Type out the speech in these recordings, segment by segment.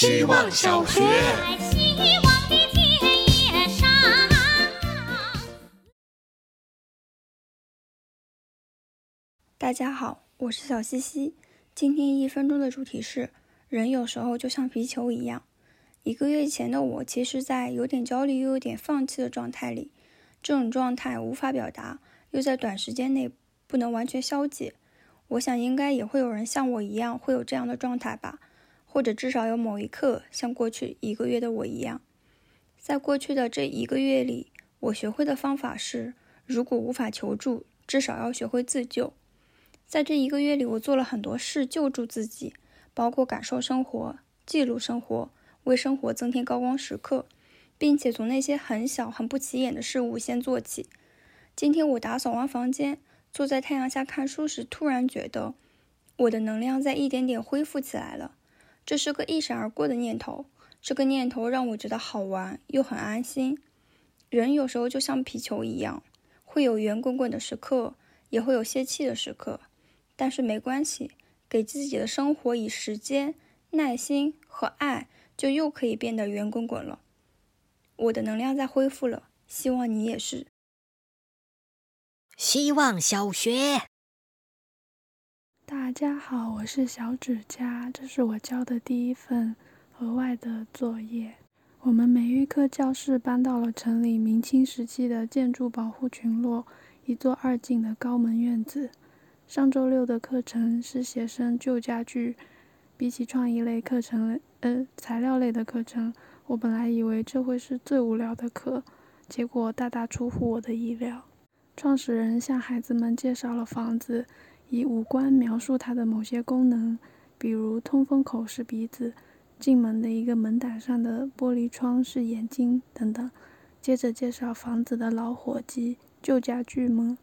希望小学。大家好，我是小西西。今天一分钟的主题是：人有时候就像皮球一样。一个月前的我，其实在有点焦虑又有点放弃的状态里。这种状态无法表达，又在短时间内不能完全消解。我想，应该也会有人像我一样会有这样的状态吧，或者至少有某一刻像过去一个月的我一样。在过去的这一个月里，我学会的方法是：如果无法求助，至少要学会自救。在这一个月里，我做了很多事救助自己，包括感受生活、记录生活、为生活增添高光时刻，并且从那些很小、很不起眼的事物先做起。今天我打扫完房间，坐在太阳下看书时，突然觉得我的能量在一点点恢复起来了。这是个一闪而过的念头，这个念头让我觉得好玩又很安心。人有时候就像皮球一样，会有圆滚滚的时刻，也会有泄气的时刻。但是没关系，给自己的生活以时间、耐心和爱，就又可以变得圆滚滚了。我的能量在恢复了，希望你也是。希望小学，大家好，我是小指甲，这是我交的第一份额外的作业。我们美育课教室搬到了城里明清时期的建筑保护群落，一座二进的高门院子。上周六的课程是写生旧家具，比起创意类课程，呃，材料类的课程，我本来以为这会是最无聊的课，结果大大出乎我的意料。创始人向孩子们介绍了房子，以五官描述它的某些功能，比如通风口是鼻子，进门的一个门胆上的玻璃窗是眼睛等等。接着介绍房子的老伙计、旧家具们。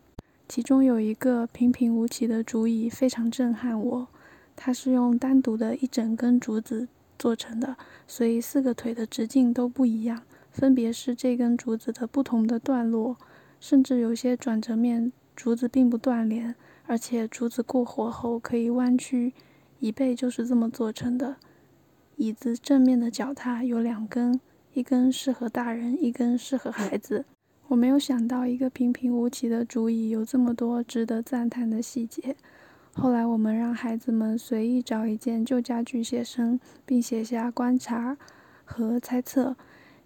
其中有一个平平无奇的竹椅非常震撼我，它是用单独的一整根竹子做成的，所以四个腿的直径都不一样，分别是这根竹子的不同的段落，甚至有些转折面竹子并不断连，而且竹子过火后可以弯曲，椅背就是这么做成的。椅子正面的脚踏有两根，一根适合大人，一根适合孩子。我没有想到，一个平平无奇的竹椅有这么多值得赞叹的细节。后来，我们让孩子们随意找一件旧家具写生，并写下观察和猜测。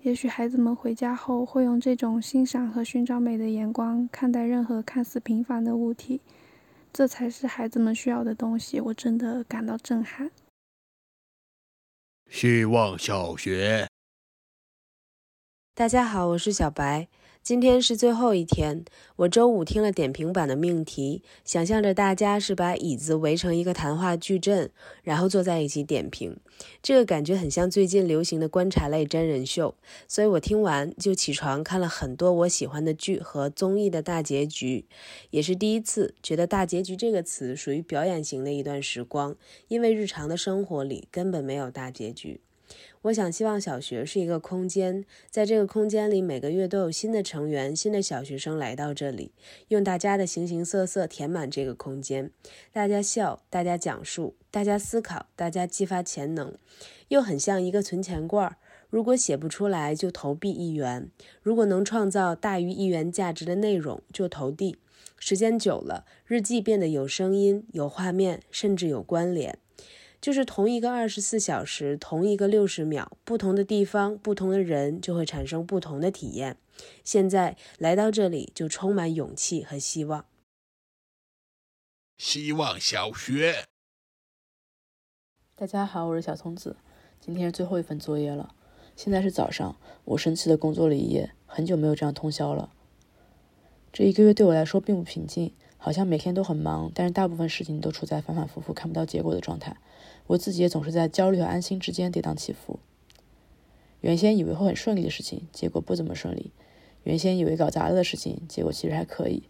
也许孩子们回家后会用这种欣赏和寻找美的眼光看待任何看似平凡的物体。这才是孩子们需要的东西。我真的感到震撼。希望小学，大家好，我是小白。今天是最后一天，我周五听了点评版的命题，想象着大家是把椅子围成一个谈话矩阵，然后坐在一起点评，这个感觉很像最近流行的观察类真人秀，所以我听完就起床看了很多我喜欢的剧和综艺的大结局，也是第一次觉得“大结局”这个词属于表演型的一段时光，因为日常的生活里根本没有大结局。我想，希望小学是一个空间，在这个空间里，每个月都有新的成员、新的小学生来到这里，用大家的形形色色填满这个空间。大家笑，大家讲述，大家思考，大家激发潜能，又很像一个存钱罐儿。如果写不出来，就投币一元；如果能创造大于一元价值的内容，就投递。时间久了，日记变得有声音、有画面，甚至有关联。就是同一个二十四小时，同一个六十秒，不同的地方，不同的人，就会产生不同的体验。现在来到这里，就充满勇气和希望。希望小学，大家好，我是小松子，今天是最后一份作业了。现在是早上，我生气的工作了一夜，很久没有这样通宵了。这一个月对我来说并不平静，好像每天都很忙，但是大部分事情都处在反反复复看不到结果的状态。我自己也总是在焦虑和安心之间跌宕起伏。原先以为会很顺利的事情，结果不怎么顺利；原先以为搞砸了的事情，结果其实还可以。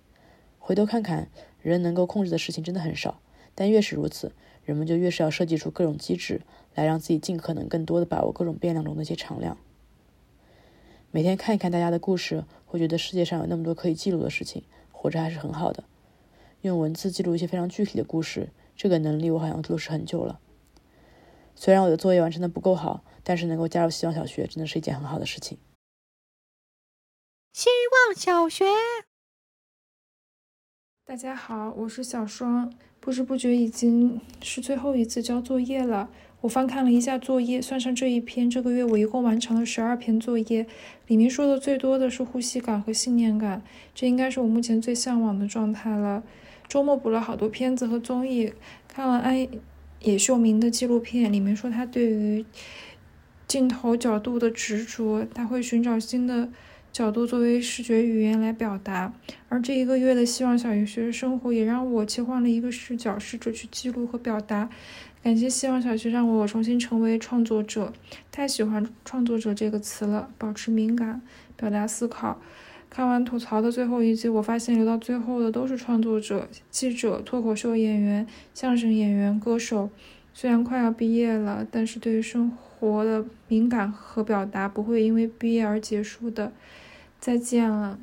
回头看看，人能够控制的事情真的很少，但越是如此，人们就越是要设计出各种机制，来让自己尽可能更多的把握各种变量中的一些常量。每天看一看大家的故事，会觉得世界上有那么多可以记录的事情，活着还是很好的。用文字记录一些非常具体的故事，这个能力我好像都是很久了。虽然我的作业完成的不够好，但是能够加入希望小学真的是一件很好的事情。希望小学，大家好，我是小双。不知不觉已经是最后一次交作业了。我翻看了一下作业，算上这一篇，这个月我一共完成了十二篇作业。里面说的最多的是呼吸感和信念感，这应该是我目前最向往的状态了。周末补了好多片子和综艺，看了安野秀明的纪录片，里面说他对于镜头角度的执着，他会寻找新的角度作为视觉语言来表达。而这一个月的希望小学生活，也让我切换了一个视角，试着去记录和表达。感谢希望小学让我重新成为创作者，太喜欢“创作者”这个词了。保持敏感，表达思考。看完吐槽的最后一集，我发现留到最后的都是创作者、记者、脱口秀演员、相声演员、歌手。虽然快要毕业了，但是对于生活活的敏感和表达不会因为毕业而结束的。再见了。